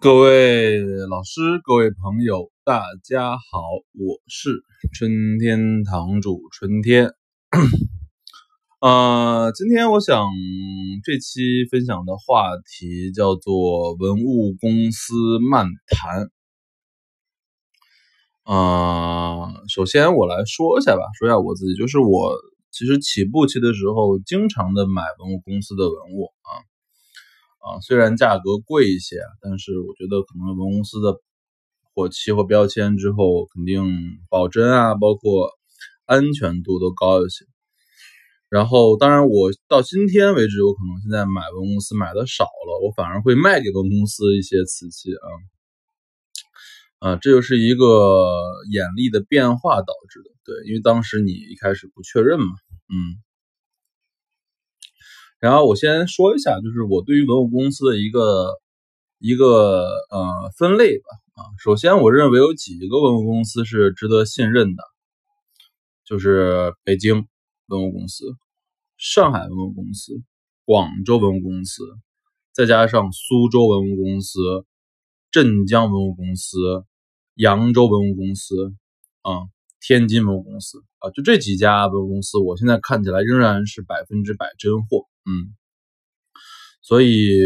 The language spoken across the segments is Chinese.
各位老师、各位朋友，大家好，我是春天堂主春天。呃，今天我想这期分享的话题叫做“文物公司漫谈”。啊，首先我来说一下吧，说一下我自己，就是我其实起步期的时候，经常的买文物公司的文物啊。啊，虽然价格贵一些，但是我觉得可能文公司的火漆或标签之后，肯定保真啊，包括安全度都高一些。然后，当然我到今天为止，我可能现在买文公司买的少了，我反而会卖给文公司一些瓷器啊。啊，这就是一个眼力的变化导致的，对，因为当时你一开始不确认嘛，嗯。然后我先说一下，就是我对于文物公司的一个一个呃分类吧啊。首先，我认为有几个文物公司是值得信任的，就是北京文物公司、上海文物公司、广州文物公司，再加上苏州文物公司、镇江文物公司、扬州文物公司啊。天津文物公司啊，就这几家文物公司，我现在看起来仍然是百分之百真货，嗯。所以，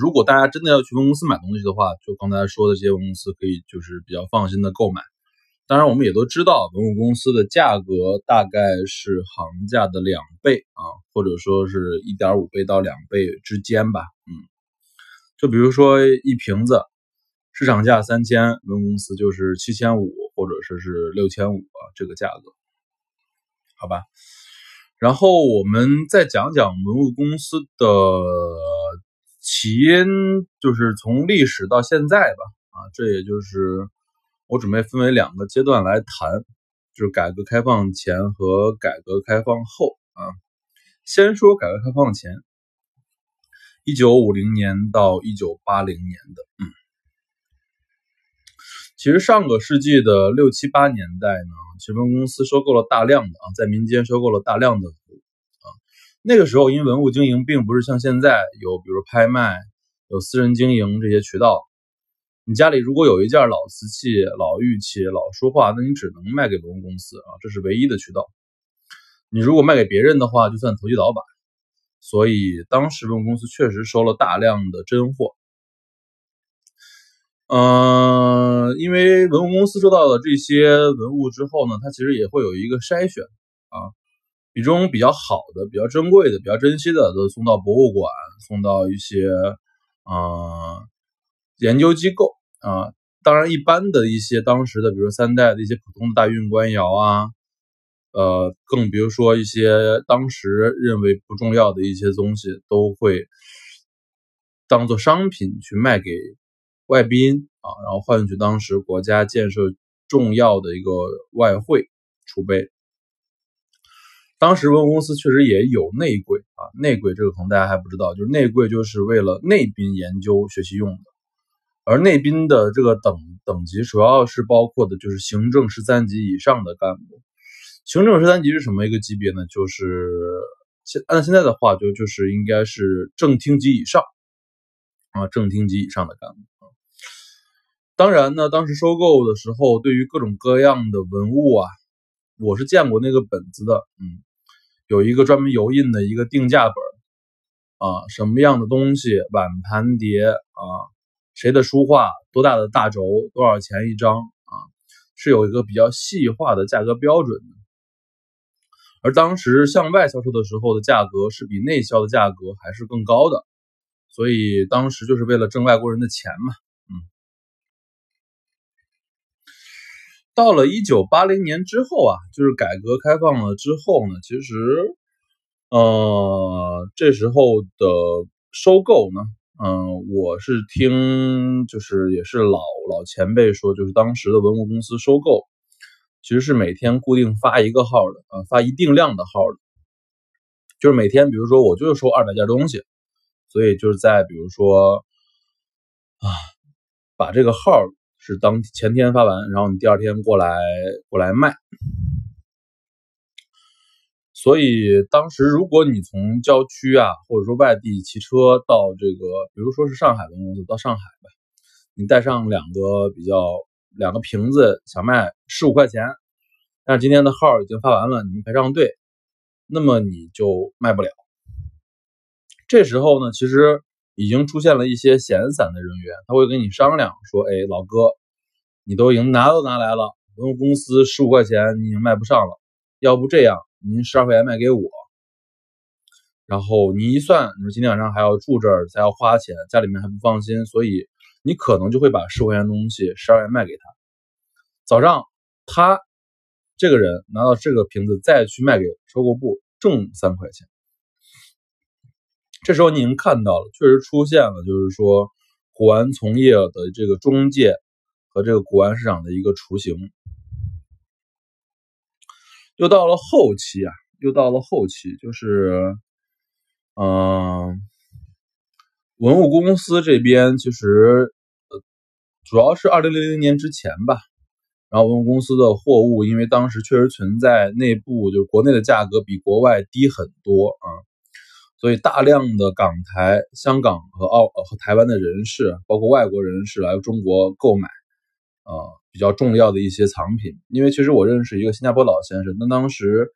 如果大家真的要去文物公司买东西的话，就刚才说的这些文物公司，可以就是比较放心的购买。当然，我们也都知道，文物公司的价格大概是行价的两倍啊，或者说是一点五倍到两倍之间吧，嗯。就比如说一瓶子，市场价三千，文物公司就是七千五。或者说是六千五啊，这个价格，好吧。然后我们再讲讲文物公司的起因，就是从历史到现在吧。啊，这也就是我准备分为两个阶段来谈，就是改革开放前和改革开放后啊。先说改革开放前，一九五零年到一九八零年的，嗯。其实上个世纪的六七八年代呢，其文公司收购了大量的啊，在民间收购了大量的啊。那个时候，因为文物经营并不是像现在有，比如拍卖、有私人经营这些渠道。你家里如果有一件老瓷器、老玉器、老书画，那你只能卖给文物公司啊，这是唯一的渠道。你如果卖给别人的话，就算投机倒把。所以当时文物公司确实收了大量的真货。嗯，因为文物公司收到了这些文物之后呢，它其实也会有一个筛选啊，比中比较好的、比较珍贵的、比较珍惜的，都送到博物馆，送到一些啊研究机构啊。当然，一般的一些当时的，比如三代的一些普通的大运官窑啊，呃，更比如说一些当时认为不重要的一些东西，都会当做商品去卖给。外宾啊，然后换取当时国家建设重要的一个外汇储备。当时文公司确实也有内柜啊，内柜这个可能大家还不知道，就是内柜就是为了内宾研究学习用的。而内宾的这个等等级主要是包括的就是行政十三级以上的干部。行政十三级是什么一个级别呢？就是现按现在的话，就就是应该是正厅级以上啊，正厅级以上的干部。当然呢，当时收购的时候，对于各种各样的文物啊，我是见过那个本子的，嗯，有一个专门油印的一个定价本啊，什么样的东西，碗盘碟啊，谁的书画，多大的大轴，多少钱一张啊，是有一个比较细化的价格标准的。而当时向外销售的时候的价格是比内销的价格还是更高的，所以当时就是为了挣外国人的钱嘛。到了一九八零年之后啊，就是改革开放了之后呢，其实，呃，这时候的收购呢，嗯，我是听就是也是老老前辈说，就是当时的文物公司收购，其实是每天固定发一个号的啊，发一定量的号的，就是每天，比如说我就是收二百件东西，所以就是在比如说啊，把这个号。是当前天发完，然后你第二天过来过来卖。所以当时如果你从郊区啊，或者说外地骑车到这个，比如说是上海的公司到上海吧，你带上两个比较两个瓶子，想卖十五块钱，但是今天的号已经发完了，你们排上队，那么你就卖不了。这时候呢，其实已经出现了一些闲散的人员，他会跟你商量说：“哎，老哥，你都已经拿都拿来了，我们公司十五块钱你已经卖不上了，要不这样，您十二块钱卖给我。”然后你一算，你说今天晚上还要住这儿，还要花钱，家里面还不放心，所以你可能就会把十块钱东西十二元卖给他。早上他这个人拿到这个瓶子，再去卖给收购部，挣三块钱。这时候你已经看到了，确实出现了，就是说古玩从业的这个中介和这个古玩市场的一个雏形。又到了后期啊，又到了后期，就是。嗯，文物公司这边其实呃，主要是二零零零年之前吧。然后文物公司的货物，因为当时确实存在内部就是国内的价格比国外低很多啊，所以大量的港台、香港和澳和台湾的人士，包括外国人士来中国购买啊比较重要的一些藏品。因为其实我认识一个新加坡老先生，那当时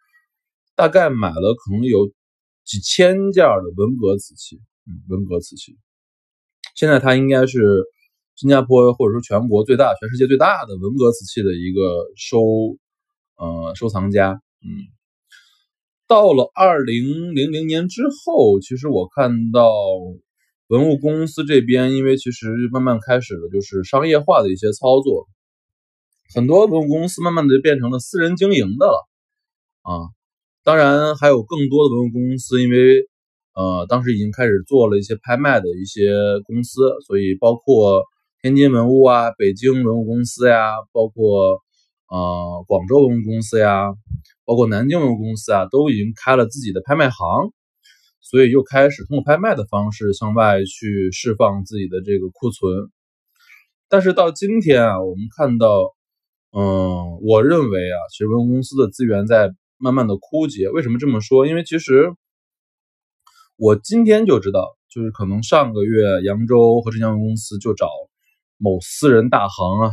大概买了可能有。几千件的文革瓷器，嗯，文革瓷器，现在他应该是新加坡或者说全国最大、全世界最大的文革瓷器的一个收，呃，收藏家，嗯。到了二零零零年之后，其实我看到文物公司这边，因为其实慢慢开始了就是商业化的一些操作，很多文物公司慢慢的就变成了私人经营的了，啊。当然，还有更多的文物公司，因为呃，当时已经开始做了一些拍卖的一些公司，所以包括天津文物啊、北京文物公司呀，包括呃广州文物公司呀，包括南京文物公司啊，都已经开了自己的拍卖行，所以又开始通过拍卖的方式向外去释放自己的这个库存。但是到今天啊，我们看到，嗯，我认为啊，其实文物公司的资源在。慢慢的枯竭，为什么这么说？因为其实我今天就知道，就是可能上个月扬州和浙江公司就找某私人大行啊，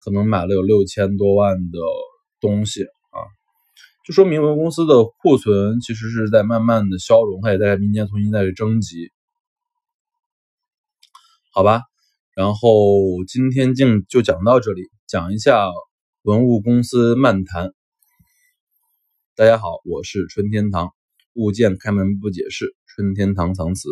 可能买了有六千多万的东西，就说明文公司的库存其实是在慢慢的消融，它也在民间重新再去征集，好吧？然后今天就就讲到这里，讲一下文物公司漫谈。大家好，我是春天堂，物件开门不解释，春天堂藏词。